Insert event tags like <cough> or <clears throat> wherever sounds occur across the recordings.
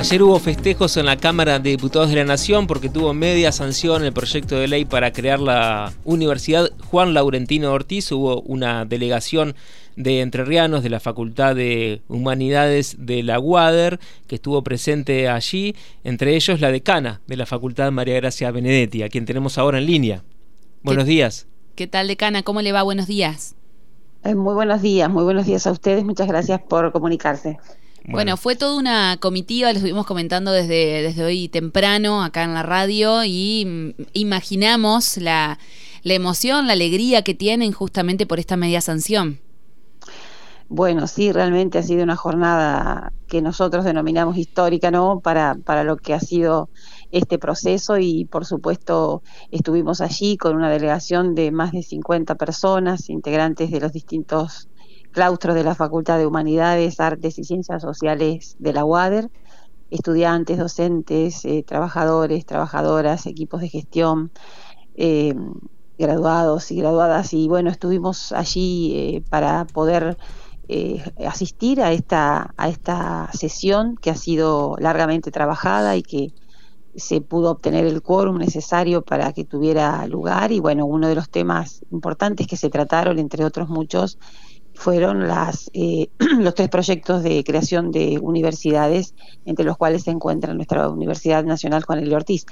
Ayer hubo festejos en la Cámara de Diputados de la Nación porque tuvo media sanción el proyecto de ley para crear la Universidad Juan Laurentino Ortiz. Hubo una delegación de entrerrianos de la Facultad de Humanidades de la UADER que estuvo presente allí, entre ellos la decana de la Facultad María Gracia Benedetti, a quien tenemos ahora en línea. Buenos días. ¿Qué tal, decana? ¿Cómo le va? Buenos días. Eh, muy buenos días, muy buenos días a ustedes. Muchas gracias por comunicarse. Bueno. fue toda una comitiva, lo estuvimos comentando desde, desde hoy temprano acá en la radio y mm, imaginamos la, la emoción, la alegría que tienen justamente por esta media sanción. Bueno, sí, realmente ha sido una jornada que nosotros denominamos histórica, ¿no? Para, para lo que ha sido este proceso y, por supuesto, estuvimos allí con una delegación de más de 50 personas, integrantes de los distintos claustros de la Facultad de Humanidades, Artes y Ciencias Sociales de la UADER, estudiantes, docentes, eh, trabajadores, trabajadoras, equipos de gestión, eh, graduados y graduadas. Y bueno, estuvimos allí eh, para poder asistir a esta, a esta sesión que ha sido largamente trabajada y que se pudo obtener el quórum necesario para que tuviera lugar. Y bueno, uno de los temas importantes que se trataron, entre otros muchos, fueron las, eh, <clears throat> los tres proyectos de creación de universidades, entre los cuales se encuentra nuestra Universidad Nacional Juan. Ortiz.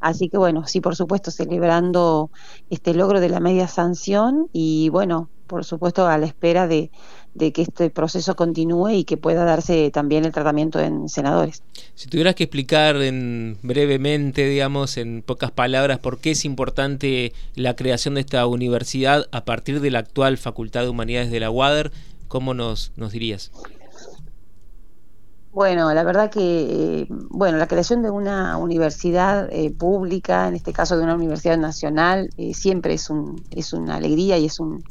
Así que bueno, sí, por supuesto, celebrando este logro de la media sanción y bueno, por supuesto, a la espera de, que este proceso continúe y que pueda darse también el tratamiento en senadores. Si tuvieras que explicar en, brevemente, digamos, en pocas palabras, por qué es importante la creación de esta universidad a partir de la actual Facultad de Humanidades de la UADER, ¿cómo nos, nos dirías? Bueno, la verdad que, eh, bueno, la creación de una universidad eh, pública, en este caso de una universidad nacional, eh, siempre es, un, es una alegría y es un,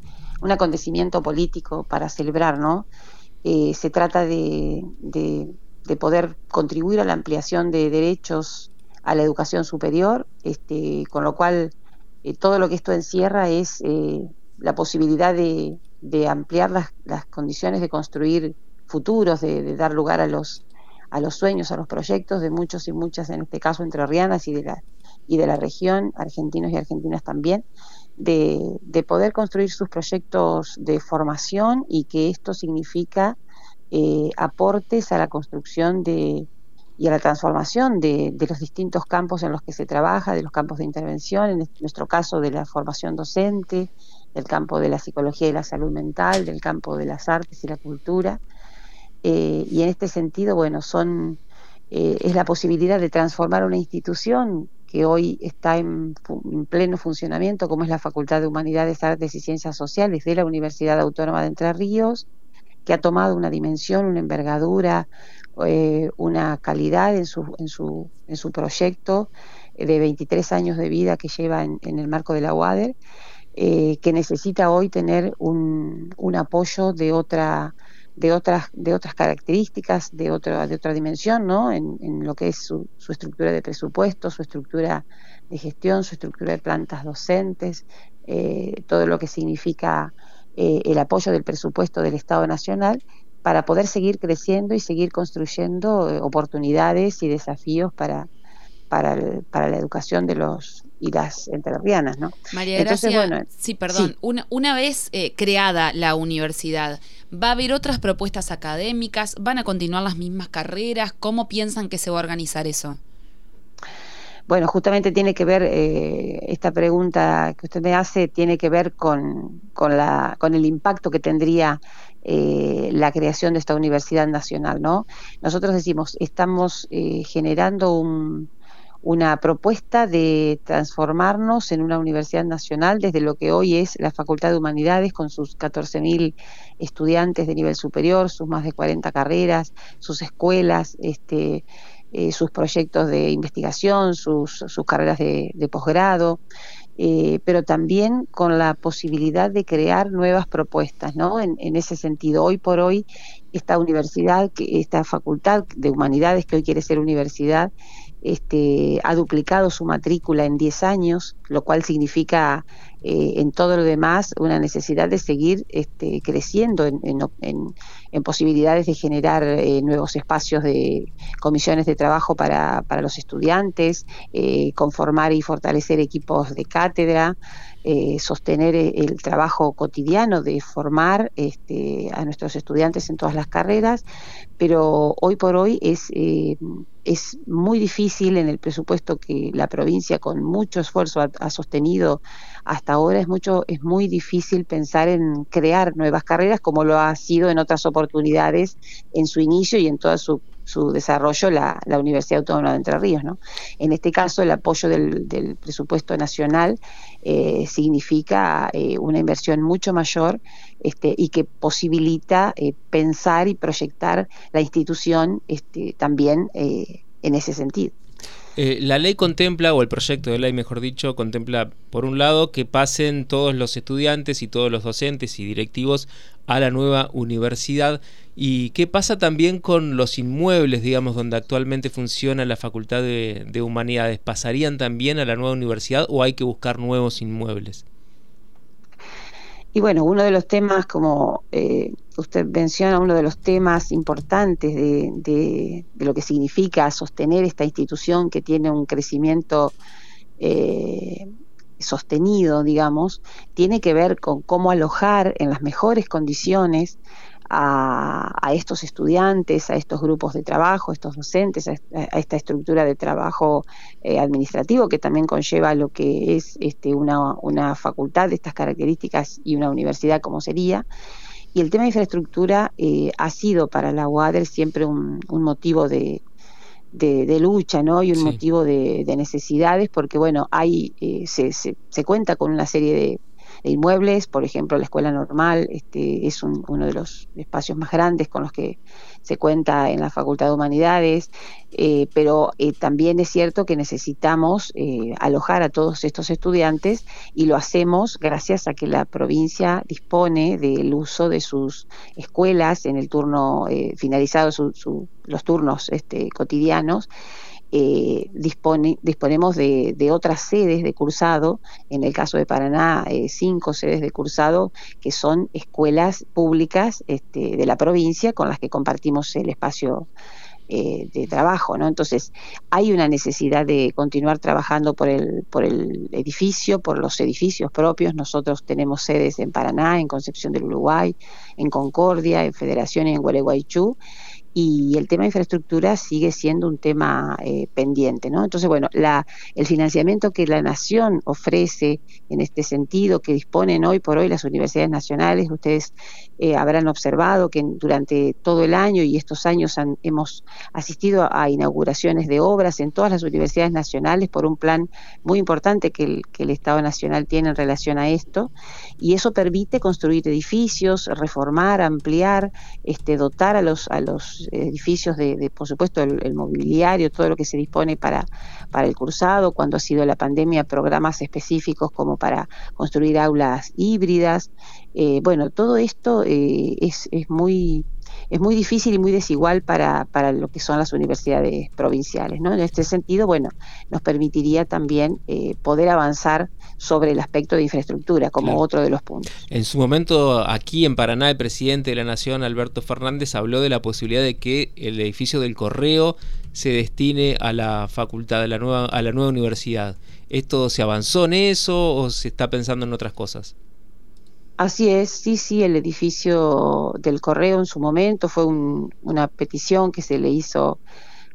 un acontecimiento político para celebrar, ¿no? Eh, se trata de, de, poder contribuir a la ampliación de derechos a la educación superior, este, con lo cual eh, todo lo que esto encierra es eh, la posibilidad de, de ampliar las, las, condiciones de construir futuros, de, dar lugar a los, a los sueños, a los proyectos de muchos y muchas, en este caso entrerrianas y de la, y de la región, argentinos y argentinas también, de, poder construir sus proyectos de formación y que esto significa eh, aportes a la construcción de, y a la transformación de, los distintos campos en los que se trabaja, de los campos de intervención, en nuestro caso de la formación docente, del campo de la psicología y la salud mental, del campo de las artes y la cultura. Eh, y en este sentido, bueno, son, eh, es la posibilidad de transformar una institución que hoy está en, pleno funcionamiento, como es la Facultad de Humanidades, Artes y Ciencias Sociales de la Universidad Autónoma de Entre Ríos, que ha tomado una dimensión, una envergadura, eh, una calidad en su, en su, en su proyecto de 23 años de vida que lleva en, el marco de la UADER, eh, que necesita hoy tener un, un apoyo de otra de otras, de otras características, de, otra de otra dimensión, ¿no? En, lo que es su, estructura de presupuesto, su estructura de gestión, su estructura de plantas docentes, eh, todo lo que significa eh, el apoyo del presupuesto del Estado Nacional para poder seguir creciendo y seguir construyendo eh, oportunidades y desafíos para, para, para la educación de los y las entrerrianas, ¿no? María Gracia, sí, perdón, Una, una vez creada la universidad, ¿Va a haber otras propuestas académicas? ¿Van a continuar las mismas carreras? ¿Cómo piensan que se va a organizar eso? Bueno, justamente tiene que ver, eh, esta pregunta que usted me hace tiene que ver con, con, la, con el impacto que tendría eh, la creación de esta universidad nacional, ¿no? Nosotros decimos, estamos eh, generando un, una propuesta de transformarnos en una universidad nacional desde lo que hoy es la Facultad de Humanidades con sus 14.000 estudiantes de nivel superior, sus más de 40 carreras, sus escuelas, este, eh, sus proyectos de investigación, sus, carreras de, posgrado, eh, pero también con la posibilidad de crear nuevas propuestas, ¿no? En, ese sentido, hoy por hoy, esta universidad, esta facultad de humanidades que hoy quiere ser universidad, este, ha duplicado su matrícula en 10 años, lo cual significa eh, en todo lo demás una necesidad de seguir este, creciendo en, posibilidades de generar eh, nuevos espacios de comisiones de trabajo para, para los estudiantes, conformar y fortalecer equipos de cátedra, eh, sostener eh, el trabajo cotidiano de formar este, a nuestros estudiantes en todas las carreras, pero hoy por hoy es, eh, es muy difícil en el presupuesto que la provincia con mucho esfuerzo ha, sostenido hasta ahora, es, mucho, es muy difícil pensar en crear nuevas carreras como lo ha sido en otras oportunidades en su inicio y en toda su su desarrollo la, la, Universidad Autónoma de Entre Ríos. ¿no? En este caso, el apoyo del, presupuesto nacional eh, significa eh, una inversión mucho mayor este, y que posibilita eh, pensar y proyectar la institución este, también en ese sentido. Eh, la ley contempla, o el proyecto de ley, mejor dicho, contempla, por un lado, que pasen todos los estudiantes y todos los docentes y directivos a la nueva universidad. ¿Y qué pasa también con los inmuebles, digamos, donde actualmente funciona la Facultad de, de Humanidades? ¿Pasarían también a la nueva universidad o hay que buscar nuevos inmuebles? Y bueno, uno de los temas, como eh, usted menciona, uno de los temas importantes de, de, lo que significa sostener esta institución que tiene un crecimiento eh, sostenido, digamos, tiene que ver con cómo alojar en las mejores condiciones a, estos estudiantes, a estos grupos de trabajo, a estos docentes, a, esta estructura de trabajo eh, administrativo que también conlleva lo que es este, una, una facultad de estas características y una universidad como sería. Y el tema de infraestructura eh, ha sido para la UADER siempre un, motivo de, de, lucha, ¿no? Y un motivo de, necesidades, porque bueno, hay, eh, se, se, se, cuenta con una serie de, de inmuebles, por ejemplo, la escuela normal este, es uno de los espacios más grandes con los que se cuenta en la Facultad de Humanidades, eh, pero eh, también es cierto que necesitamos eh, alojar a todos estos estudiantes y lo hacemos gracias a que la provincia dispone del uso de sus escuelas en el turno finalizado los turnos este, cotidianos eh, dispone, disponemos de, otras sedes de cursado, en el caso de Paraná, eh, cinco sedes de cursado que son escuelas públicas este, de la provincia con las que compartimos el espacio eh, de trabajo, ¿no? Entonces, hay una necesidad de continuar trabajando por el, por el edificio, por los edificios propios. Nosotros tenemos sedes en Paraná, en Concepción del Uruguay, en Concordia, en Federación y en Gualeguaychú y el tema de infraestructura sigue siendo un tema eh, pendiente, ¿no? Entonces, bueno, la, el financiamiento que la nación ofrece en este sentido, que disponen hoy por hoy las universidades nacionales, ustedes eh, habrán observado que durante todo el año y estos años hemos asistido a inauguraciones de obras en todas las universidades nacionales por un plan muy importante que el, que el Estado Nacional tiene en relación a esto, y eso permite construir edificios, reformar, ampliar, este, dotar a los, a los edificios de, por supuesto, el, mobiliario, todo lo que se dispone para, para el cursado, cuando ha sido la pandemia, programas específicos como para construir aulas híbridas. Eh, bueno, todo esto eh, es, es muy es muy difícil y muy desigual para, para lo que son las universidades provinciales. ¿no? En este sentido, bueno, nos permitiría también eh, poder avanzar sobre el aspecto de infraestructura como otro de los puntos. En su momento, aquí en Paraná, el presidente de la Nación, Alberto Fernández, habló de la posibilidad de que el edificio del Correo se destine a la facultad, a la nueva, a la nueva universidad. ¿Esto se avanzó en eso o se está pensando en otras cosas? Así es, sí, sí, el edificio del correo en su momento fue una petición que se le hizo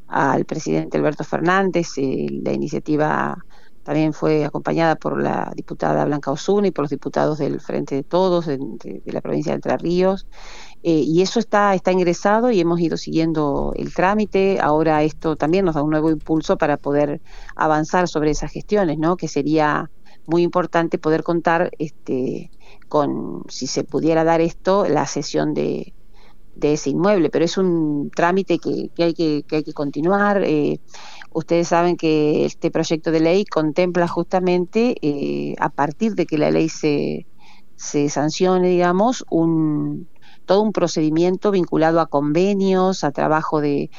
al presidente Alberto Fernández. Eh, la iniciativa también fue acompañada por la diputada Blanca Osuna y por los diputados del Frente de Todos de, la provincia de Entre Ríos. Eh, y eso está, está ingresado y hemos ido siguiendo el trámite. Ahora esto también nos da un nuevo impulso para poder avanzar sobre esas gestiones, ¿no? Que sería muy importante poder contar este con, si se pudiera dar esto, la cesión de, de ese inmueble, pero es un trámite que, que hay, que, que, hay que continuar. Eh, ustedes saben que este proyecto de ley contempla justamente, eh, a partir de que la ley se, se sancione, digamos, un, todo un procedimiento vinculado a convenios, a trabajo de,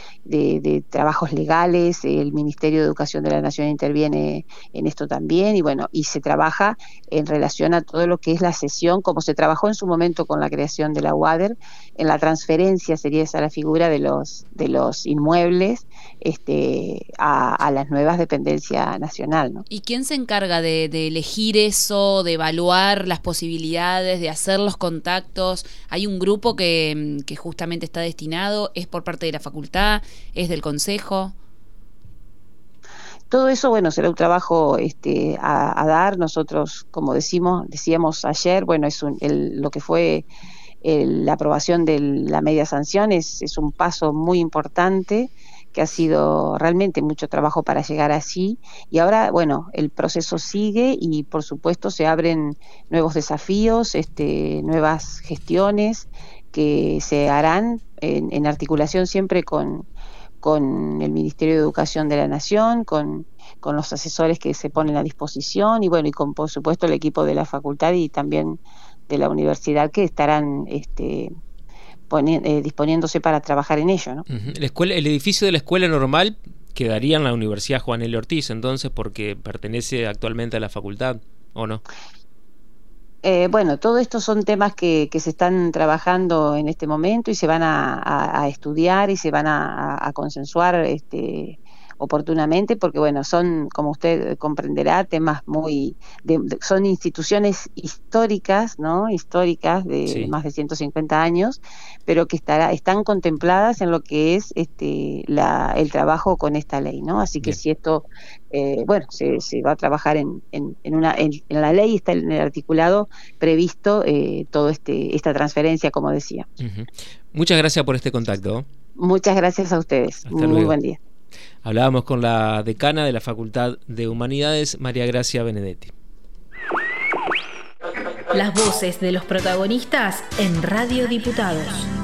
trabajos legales, el Ministerio de Educación de la Nación interviene en esto también y bueno, y se trabaja en relación a todo lo que es la sesión, como se trabajó en su momento con la creación de la UADER, en la transferencia sería esa la figura de los, de los inmuebles este, a, las nuevas dependencias nacional. ¿Y quién se encarga de elegir eso, de evaluar las posibilidades, de hacer los contactos? ¿Hay un grupo que, que justamente está destinado? ¿Es por parte de la facultad? ¿Es del consejo? Todo eso, bueno, será un trabajo este, a, dar. Nosotros, como decimos, decíamos ayer, bueno, es lo que fue la aprobación de la media sanción es, es, un paso muy importante que ha sido realmente mucho trabajo para llegar así. Y ahora bueno el proceso sigue y por supuesto se abren nuevos desafíos este nuevas gestiones que se harán en articulación siempre con con el Ministerio de Educación de la Nación, con, con, los asesores que se ponen a disposición y bueno, y con por supuesto el equipo de la facultad y también de la universidad que estarán este, eh, disponiéndose para trabajar en ello. ¿no? la escuela, el edificio de la escuela normal quedaría en la Universidad Juan L. Ortiz, entonces, porque pertenece actualmente a la facultad, ¿o no? Eh, bueno, todo esto son temas que, que, se están trabajando en este momento y se van a, estudiar y se van a, consensuar este, oportunamente, porque bueno, son, como usted comprenderá, temas muy, son instituciones históricas, ¿no? Históricas de más de 150 años, pero que estará, están contempladas en lo que es este, la, el trabajo con esta ley, ¿no? Así que si esto, eh, bueno, se, va a trabajar en, en, una, en, la ley, está en el articulado previsto eh, todo este, esta transferencia, como decía. Muchas gracias por este contacto. Muchas gracias a ustedes. Muy buen día. Hablábamos con la decana de la Facultad de Humanidades, María Gracia Benedetti. Las voces de los protagonistas en Radio Diputados.